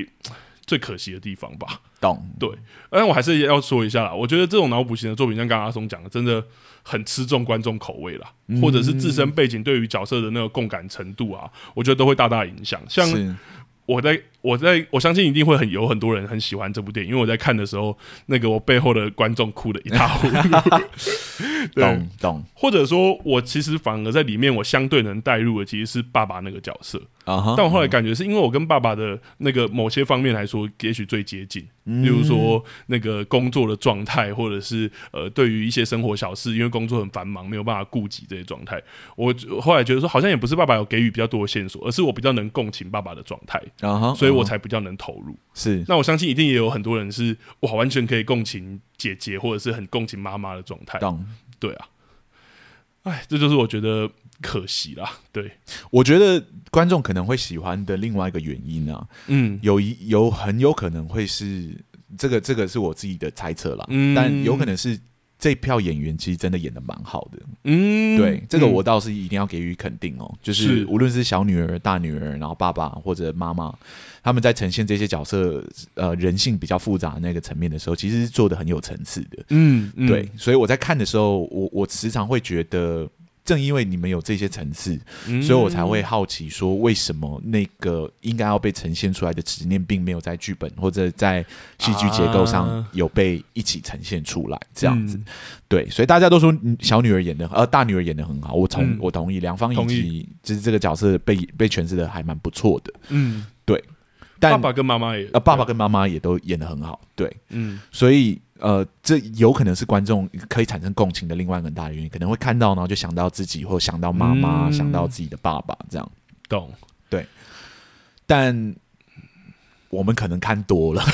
最可惜的地方吧。懂。对。但我还是要说一下啦，我觉得这种脑补型的作品，像刚刚阿松讲的，真的。很吃重观众口味啦，或者是自身背景对于角色的那个共感程度啊，我觉得都会大大影响。像我在我在我相信一定会很有很多人很喜欢这部电影，因为我在看的时候，那个我背后的观众哭的一塌糊涂。[laughs] 懂懂，或者说我其实反而在里面，我相对能带入的其实是爸爸那个角色。但我后来感觉是因为我跟爸爸的那个某些方面来说，也许最接近。嗯，比如说那个工作的状态，或者是呃，对于一些生活小事，因为工作很繁忙，没有办法顾及这些状态。我后来觉得说，好像也不是爸爸有给予比较多的线索，而是我比较能共情爸爸的状态。所以我才比较能投入。是。那我相信一定也有很多人是哇，完全可以共情姐姐，或者是很共情妈妈的状态。懂。对啊。哎，这就是我觉得。可惜啦，对，我觉得观众可能会喜欢的另外一个原因啊，嗯，有一有很有可能会是这个，这个是我自己的猜测啦，嗯，但有可能是这票演员其实真的演的蛮好的，嗯，对，这个我倒是一定要给予肯定哦，就是无论是小女儿、大女儿，然后爸爸或者妈妈，他们在呈现这些角色呃人性比较复杂的那个层面的时候，其实是做的很有层次的，嗯，对，所以我在看的时候，我我时常会觉得。正因为你们有这些层次，嗯，所以我才会好奇说，为什么那个应该要被呈现出来的执念，并没有在剧本或者在戏剧结构上有被一起呈现出来，这样子，嗯。对，所以大家都说小女儿演的，呃，大女儿演的很好，我同，嗯，我同意，两方以及就是这个角色被被诠释的还蛮不错的。嗯，对。但爸爸跟妈妈也，呃，爸爸跟妈妈也都演的很好。对，嗯，所以。呃，这有可能是观众可以产生共情的另外一个很大的原因，可能会看到，然后就想到自己，或想到妈妈，嗯、想到自己的爸爸，这样懂？对。但我们可能看多了，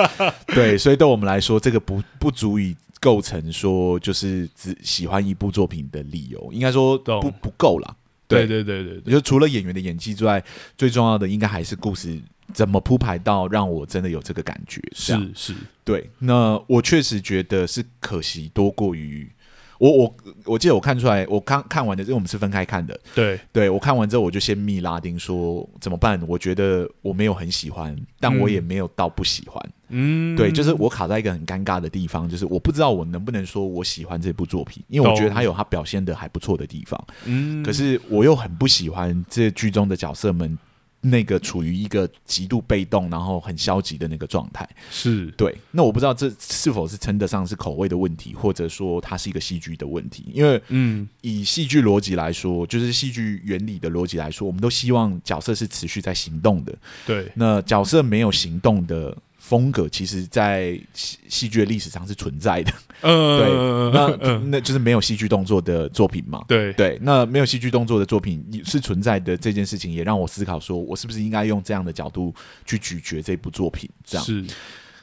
[laughs] 对，所以对我们来说，这个不不足以构成说就是只喜欢一部作品的理由，应该说不不够啦。对对对对，对，就除了演员的演技之外，最重要的应该还是故事。怎么铺排到让我真的有这个感觉？是是，对。那我确实觉得是可惜多过于我我我记得我看出来，我刚看完的，因为我们是分开看的。对对，我看完之后我就先密拉丁说怎么办？我觉得我没有很喜欢，但我也没有到不喜欢。嗯，对，就是我卡在一个很尴尬的地方，就是我不知道我能不能说我喜欢这部作品，因为我觉得他有他表现的还不错的地方。嗯，可是我又很不喜欢这剧中的角色们。那个处于一个极度被动，然后很消极的那个状态，是对。那我不知道这是否是称得上是口味的问题，或者说它是一个戏剧的问题。因为，嗯，以戏剧逻辑来说，就是戏剧原理的逻辑来说，我们都希望角色是持续在行动的。对，那角色没有行动的。风格其实，在戏戏剧的历史上是存在的。嗯，对，那那就是没有戏剧动作的作品嘛。对对，那没有戏剧动作的作品是存在的。这件事情也让我思考，说我是不是应该用这样的角度去咀嚼这部作品？这样是。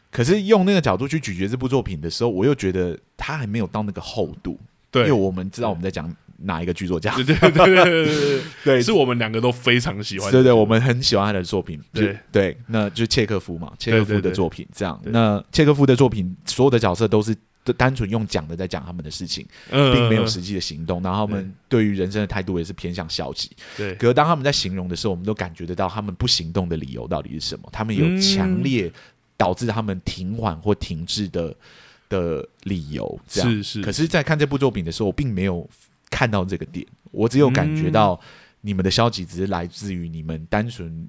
可是用那个角度去咀嚼这部作品的时候，我又觉得它还没有到那个厚度。对，因为我们知道我们在讲。哪一个剧作家？对对对对对，对 [laughs] 是我们两个都非常喜欢的。对对，我们很喜欢他的作品。对对，那就是契诃夫嘛，契诃夫的作品这样。那契诃夫的作品，所有的角色都是单纯用讲的在讲他们的事情，并没有实际的行动。然后他们对于人生的态度也是偏向消极。对。可是当他们在形容的时候，我们都感觉得到他们不行动的理由到底是什么？他们有强烈导致他们停缓或停滞的的理由。这样是是。可是，在看这部作品的时候，我并没有看到这个点。我只有感觉到，你们的消极只是来自于你们单纯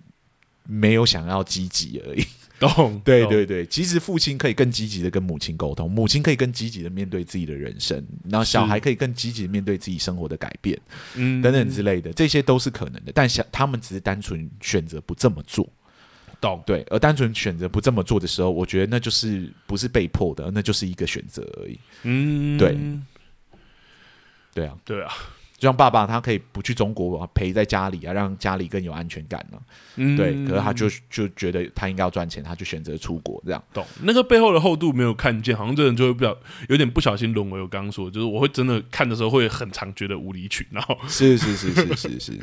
没有想要积极而已。懂，[laughs] 对对对，其实父亲可以更积极的跟母亲沟通，母亲可以更积极的面对自己的人生，然后小孩可以更积极的面对自己生活的改变，嗯，等等之类的，这些都是可能的。但想他们只是单纯选择不这么做，懂？对，而单纯选择不这么做的时候，我觉得那就是不是被迫的，那就是一个选择而已。嗯，对，对啊，对啊。就像爸爸，他可以不去中国陪在家里啊，让家里更有安全感呢、啊。嗯，对。可是他就就觉得他应该要赚钱，他就选择出国这样。懂。那个背后的厚度没有看见，好像这人就会比较有点不小心沦为我刚刚说的，就是我会真的看的时候会很常觉得无理取闹。是是是是是是。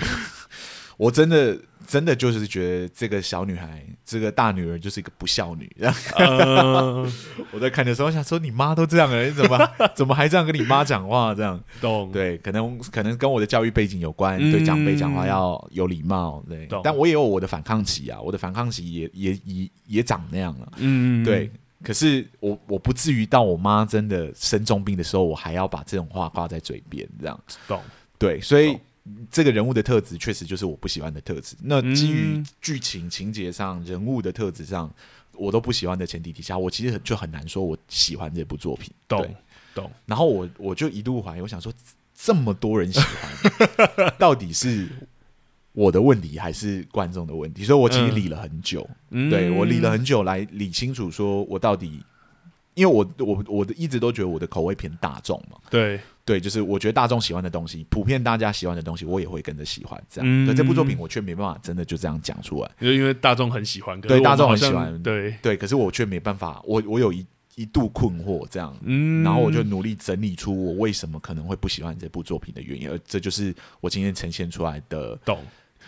我真的真的就是觉得这个小女孩，这个大女儿就是一个不孝女。Uh、[laughs] 我在看的时候，我想说你妈都这样了，你怎么 [laughs] 怎么还这样跟你妈讲话？这样懂？对，可能可能跟我的教育背景有关，嗯、对长辈讲话要有礼貌。对，但我也有我的反抗期啊，我的反抗期也也也也长那样了。嗯，对。可是我我不至于到我妈真的生重病的时候，我还要把这种话挂在嘴边，这样懂？对，所以。这个人物的特质确实就是我不喜欢的特质。那基于剧情情节上、人物的特质上，我都不喜欢的前提底下，我其实就很难说我喜欢这部作品。懂懂。然后我我就一度怀疑，我想说，这么多人喜欢，[laughs] 到底是我的问题还是观众的问题？所以我其实理了很久，[laughs] 嗯、对我理了很久来理清楚，说我到底，因为我我我的一直都觉得我的口味偏大众嘛。对。对，就是我觉得大众喜欢的东西，普遍大家喜欢的东西，我也会跟着喜欢。这样，嗯、可这部作品我却没办法真的就这样讲出来，因为因为大众很喜欢，对大众很喜欢，对对，可是我却没办法，我我有一一度困惑这样，嗯，然后我就努力整理出我为什么可能会不喜欢这部作品的原因，而这就是我今天呈现出来的懂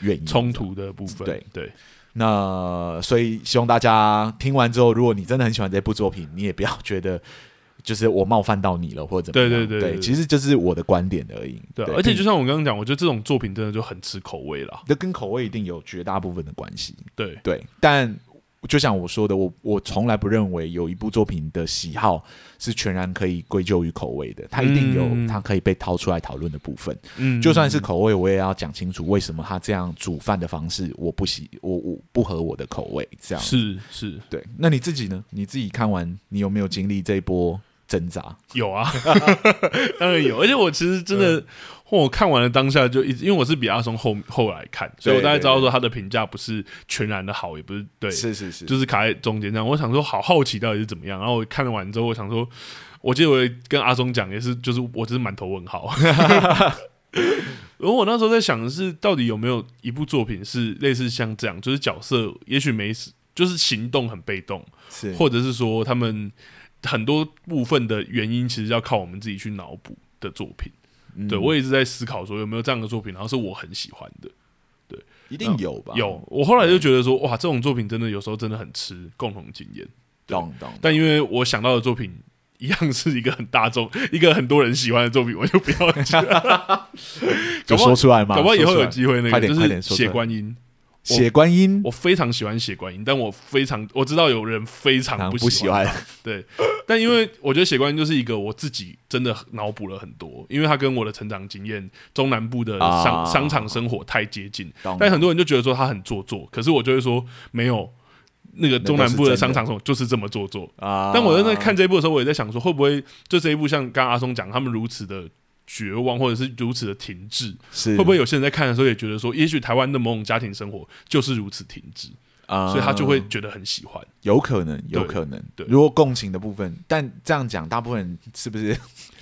原因冲突的部分。对对，那所以希望大家听完之后，如果你真的很喜欢这部作品，你也不要觉得。就是我冒犯到你了，或者怎么样？对对对，其实就是我的观点而已。对，而且就像我刚刚讲，我觉得这种作品真的就很吃口味了。这跟口味一定有绝大部分的关系。对对，但就像我说的，我我从来不认为有一部作品的喜好是全然可以归咎于口味的，它一定有它可以被掏出来讨论的部分。嗯，就算是口味，我也要讲清楚为什么他这样煮饭的方式我不喜，我我不合我的口味。这样是是，对。那你自己呢？你自己看完，你有没有经历这一波？挣扎有啊，[laughs] 当然有，而且我其实真的，我看完了当下就一直，因为我是比阿松后后来看，所以我大概知道说他的评价不是全然的好，也不是对，是是是，就是卡在中间这样。我想说，好好奇到底是怎么样。然后我看完之后，我想说，我记得我跟阿松讲也是，就是我只是满头问号。[laughs] 然后我那时候在想的是，到底有没有一部作品是类似像这样，就是角色也许没，就是行动很被动，是或者是说他们。很多部分的原因其实要靠我们自己去脑补的作品，嗯、对，我也一直在思考说有没有这样的作品，然后是我很喜欢的，对，一定有吧？有，我后来就觉得说，哇，这种作品真的有时候真的很吃共同经验，懂懂。但因为我想到的作品一样是一个很大众、[laughs] 一个很多人喜欢的作品，我就不要讲，[laughs] 就说出来嘛，搞不好以后有机会那个就是写观音。血观音，我非常喜欢血观音，但我非常我知道有人非常不喜欢。[laughs] 对，但因为我觉得血观音就是一个我自己真的脑补了很多，因为他跟我的成长经验、中南部的商商场生活太接近。但很多人就觉得说他很做作，可是我就会说没有，那个中南部的商场生活就是这么做作啊。但我在那看这一部的时候，我也在想说，会不会就这一部像刚刚阿松讲，他们如此的。绝望，或者是如此的停滞，是会不会有些人在看的时候也觉得说，也许台湾的某种家庭生活就是如此停滞啊，所以他就会觉得很喜欢。有可能，有可能。对，如果共情的部分，但这样讲，大部分人是不是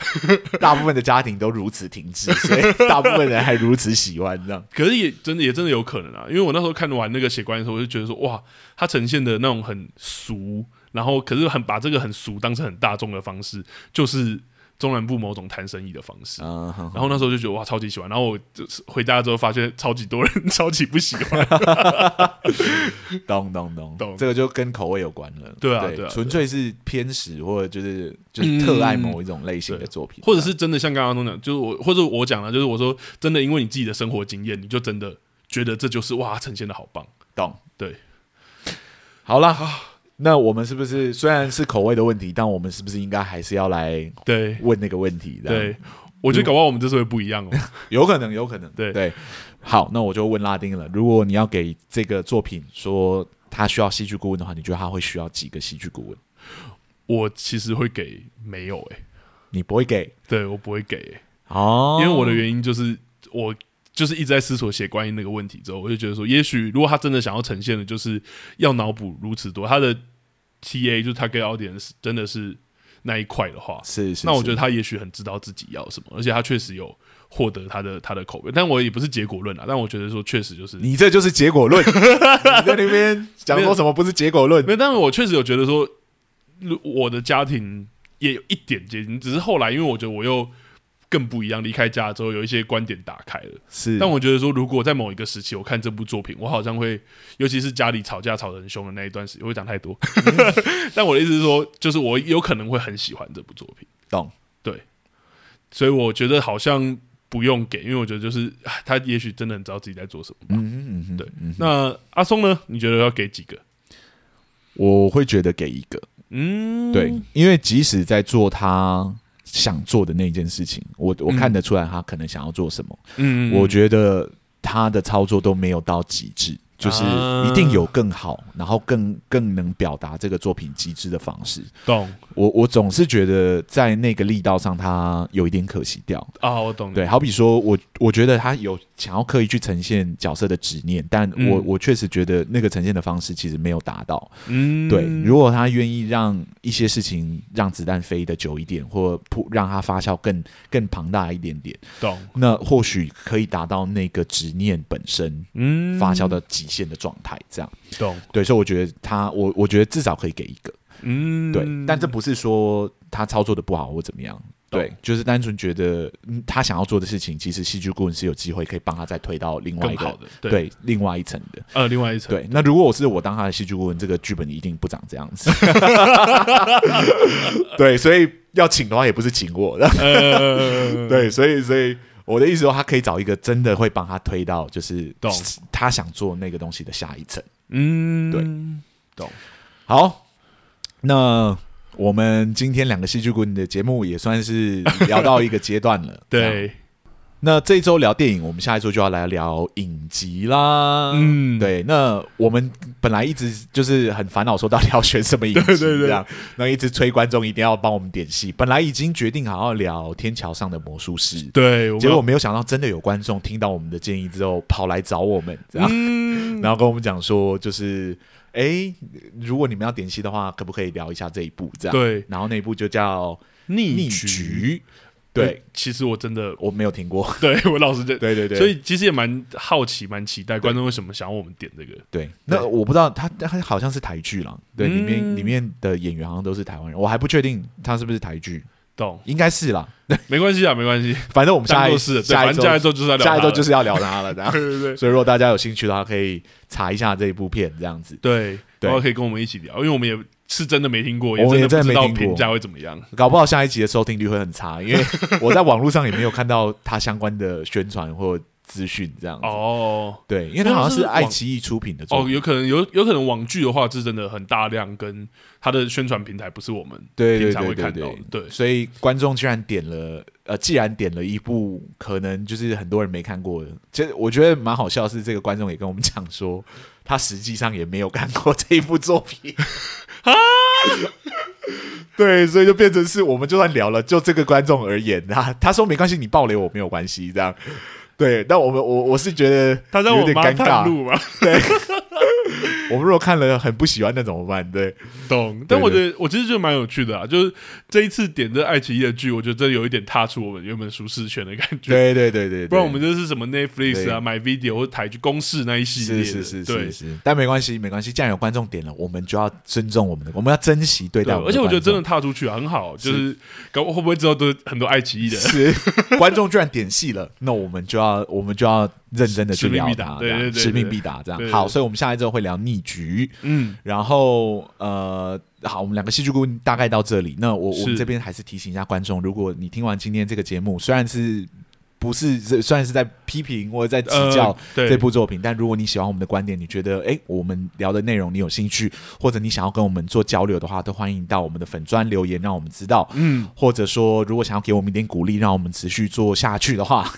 [laughs] 大部分的家庭都如此停滞，所以大部分人还如此喜欢这样？[laughs] 可是也真的也真的有可能啊，因为我那时候看完那个写观的时候，我就觉得说，哇，他呈现的那种很俗，然后可是很把这个很俗当成很大众的方式，就是。中南部某种谈生意的方式，然后那时候就觉得哇，超级喜欢。然后我就是回家之后发现，超级多人超级不喜欢。咚咚咚咚，这个就跟口味有关了。对啊，对啊，纯粹是偏食，或者就是就是特爱某一种类型的作品，或者是真的像刚刚那种讲，就是我或者我讲了，就是我说真的，因为你自己的生活经验，你就真的觉得这就是哇，呈现的好棒。懂？对，好了。那我们是不是虽然是口味的问题，但我们是不是应该还是要来对问那个问题？对，我觉得搞不好我们这次会不一样哦，有可能，有可能。对对，好，那我就问拉丁了。如果你要给这个作品说他需要戏剧顾问的话，你觉得他会需要几个戏剧顾问？我其实会给没有诶、欸，你不会给？对我不会给、欸、哦，因为我的原因就是我就是一直在思索写关于那个问题之后，我就觉得说，也许如果他真的想要呈现的，就是要脑补如此多，他的 TA 就是他给 audience 真的是。那一块的话，是，是，是，那我觉得他也许很知道自己要什么，而且他确实有获得他的他的口碑，但我也不是结果论啊，但我觉得说确实就是你这就是结果论，[laughs] 你在那边讲说什么不是结果论？没有，但是我确实有觉得说，我的家庭也有一点接近，只是后来因为我觉得我又。更不一样，离开家之后有一些观点打开了。是，但我觉得说，如果在某一个时期我看这部作品，我好像会，尤其是家里吵架吵得很凶的那一段时间，我会讲太多。[laughs] 但我的意思是说，就是我有可能会很喜欢这部作品。懂？对。所以我觉得好像不用给，因为我觉得就是他也许真的很知道自己在做什么吧。嗯嗯嗯，对。那阿松呢？你觉得要给几个？我会觉得给一个。嗯，对，因为即使在做他。想做的那件事情，我我看得出来他可能想要做什么。嗯，我觉得他的操作都没有到极致。就是一定有更好，然后更更能表达这个作品极致的方式。懂？我我总是觉得在那个力道上，他有一点可惜掉啊。我懂。对，好比说我我觉得他有想要刻意去呈现角色的执念，但我我确实觉得那个呈现的方式其实没有达到。嗯，对。如果他愿意让一些事情让子弹飞得久一点，或让它发酵更更庞大一点点，懂？那或许可以达到那个执念本身，嗯，发酵的极现的状态，这样懂？对，所以我觉得他，我我觉得至少可以给一个，嗯，对。但这不是说他操作的不好或怎么样，对，就是单纯觉得他想要做的事情，其实戏剧顾问是有机会可以帮他再推到另外一个对，另外一层的，呃，另外一层。对，那如果我是我当他的戏剧顾问，这个剧本一定不长这样子。对，所以要请的话，也不是请我的，对，所以所以。我的意思说，他可以找一个真的会帮他推到，就是懂他想做那个东西的下一层。嗯，对，懂。好，那我们今天两个戏剧顾问的节目也算是聊到一个阶段了。[laughs] 对。那这一周聊电影，我们下一周就要来聊影集啦。嗯，对。那我们本来一直就是很烦恼，说到底要选什么影集，[laughs] 对对对，这样，那一直催观众一定要帮我们点戏。本来已经决定好要聊《天桥上的魔术师》，对，结果没有想到真的有观众听到我们的建议之后跑来找我们，这样，嗯、[laughs] 然后跟我们讲说，就是，哎，如果你们要点戏的话，可不可以聊一下这一部？这样，对。然后那一部就叫《逆局》。对，其实我真的我没有听过。[laughs] 对我老实讲，[laughs] 对对对，所以其实也蛮好奇、蛮期待观众为什么想要我们点这个。对，那我不知道他他好像是台剧了，对，里面里面的演员好像都是台湾人，我还不确定他是不是台剧，懂？应该是啦，[laughs] 没关系啊，没关系，反正我们下一次，下一周下一周就是要聊，下一周就是要聊他了，这样。对对对，所以如果大家有兴趣的话，可以查一下这一部片，这样子。对，然后可以跟我们一起聊，因为我们也。是真的没听过，我也真的不知道评价会怎么样。搞不好下一集的收听率会很差，因为我在网络上也没有看到它相关的宣传或资讯这样子。哦，对，因为他好像是爱奇艺出品的。哦，有可能有有可能网剧的话是真的很大量，跟他的宣传平台不是我们平常会看到的。对，所以观众居然点了，呃，既然点了一部可能就是很多人没看过的，其实我觉得蛮好笑，是这个观众也跟我们讲说，他实际上也没有看过这一部作品。啊，[laughs] 对，所以就变成是我们就算聊了，就这个观众而言，他他说没关系，你爆雷我没有关系，这样。对，但我们我我是觉得他在有点尴尬，对。[laughs] 我们如果看了很不喜欢，那怎么办？对，懂。但我觉得我其实就蛮有趣的啊，就是这一次点这爱奇艺的剧，我觉得真的有一点踏出我们原本舒适圈的感觉。对对对对，不然我们就是什么 Netflix 啊、MyVideo 或台剧公式那一系列。是是是是是。但没关系没关系，既然有观众点了，我们就要尊重我们的，我们要珍惜对待。而且我觉得真的踏出去啊，很好。就是搞会不会之后都很多爱奇艺的是 [laughs] 观众居然点戏了，那我们就要我们就要。认真的去聊对，使命必达，这样好。所以，我们下一周会聊逆局，嗯，然后呃，好，我们两个戏剧顾问大概到这里。那我我们这边还是提醒一下观众，如果你听完今天这个节目，虽然是。不是算是在批评或者在指教这部作品。但如果你喜欢我们的观点，你觉得哎，我们聊的内容你有兴趣，或者你想要跟我们做交流的话，都欢迎到我们的粉砖留言，让我们知道。嗯，或者说如果想要给我们一点鼓励，让我们持续做下去的话，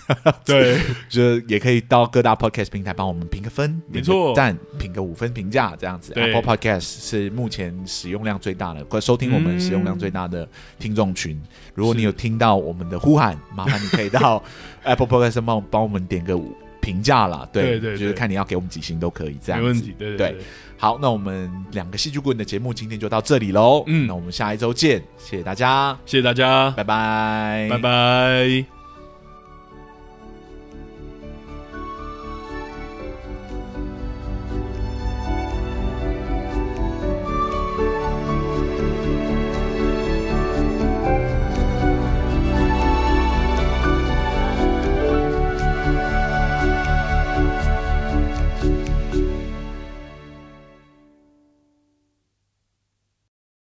对，[laughs] 就也可以到各大 podcast 平台帮我们评个分，没错，赞评个五分评价这样子。Apple Podcast 是目前使用量最大的，快收听我们使用量最大的听众群。嗯、如果你有听到我们的呼喊，[laughs] 麻烦你可以到 Apple Podcast 帮帮我们点个评价啦。对，对对对，就是看你要给我们几星都可以，这样子。没问题，对对，对，对。好，那我们两个戏剧顾问的节目今天就到这里喽。嗯，那我们下一周见，谢谢大家，谢谢大家，拜拜，拜拜。